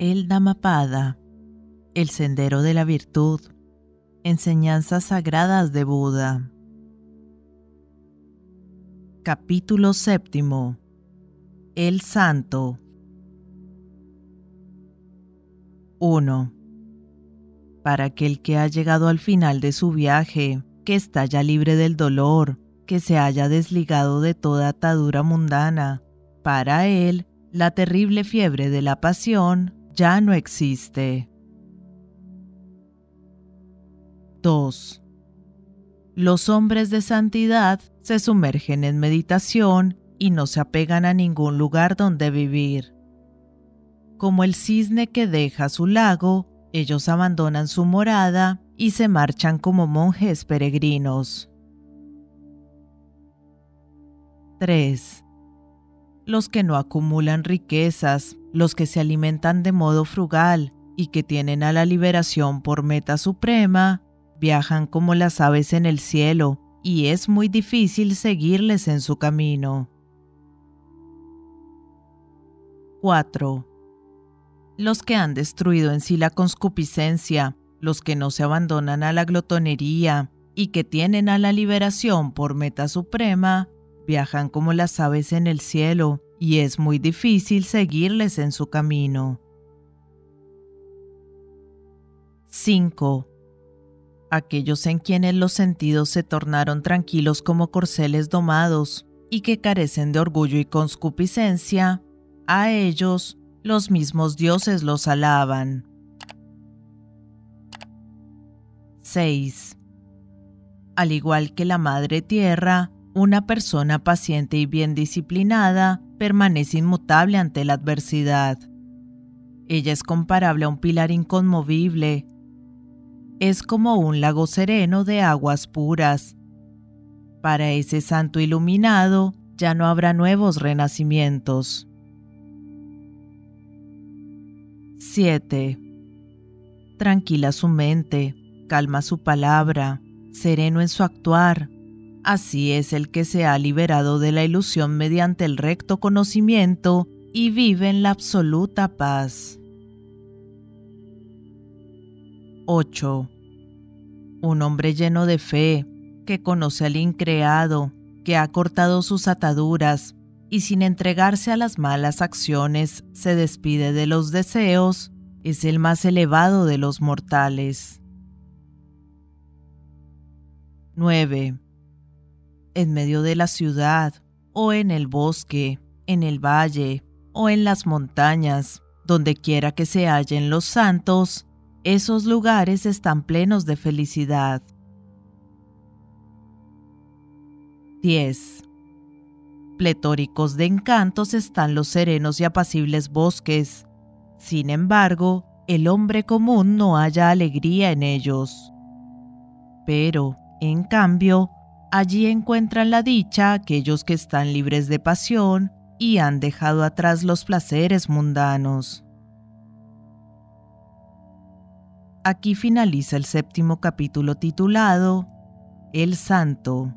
El Dhammapada, el sendero de la virtud, enseñanzas sagradas de Buda. Capítulo séptimo. El Santo. 1. Para aquel que ha llegado al final de su viaje, que está ya libre del dolor, que se haya desligado de toda atadura mundana, para él, la terrible fiebre de la pasión ya no existe. 2. Los hombres de santidad se sumergen en meditación y no se apegan a ningún lugar donde vivir. Como el cisne que deja su lago, ellos abandonan su morada y se marchan como monjes peregrinos. 3 los que no acumulan riquezas, los que se alimentan de modo frugal y que tienen a la liberación por meta suprema, viajan como las aves en el cielo y es muy difícil seguirles en su camino. 4. Los que han destruido en sí la conscupiscencia, los que no se abandonan a la glotonería y que tienen a la liberación por meta suprema, viajan como las aves en el cielo y es muy difícil seguirles en su camino. 5. Aquellos en quienes los sentidos se tornaron tranquilos como corceles domados y que carecen de orgullo y conscupiscencia, a ellos los mismos dioses los alaban. 6. Al igual que la Madre Tierra, una persona paciente y bien disciplinada permanece inmutable ante la adversidad. Ella es comparable a un pilar inconmovible. Es como un lago sereno de aguas puras. Para ese santo iluminado ya no habrá nuevos renacimientos. 7. Tranquila su mente, calma su palabra, sereno en su actuar, Así es el que se ha liberado de la ilusión mediante el recto conocimiento y vive en la absoluta paz. 8. Un hombre lleno de fe, que conoce al increado, que ha cortado sus ataduras y sin entregarse a las malas acciones se despide de los deseos, es el más elevado de los mortales. 9 en medio de la ciudad, o en el bosque, en el valle, o en las montañas, donde quiera que se hallen los santos, esos lugares están plenos de felicidad. 10. Pletóricos de encantos están los serenos y apacibles bosques. Sin embargo, el hombre común no halla alegría en ellos. Pero, en cambio, Allí encuentran la dicha aquellos que están libres de pasión y han dejado atrás los placeres mundanos. Aquí finaliza el séptimo capítulo titulado El Santo.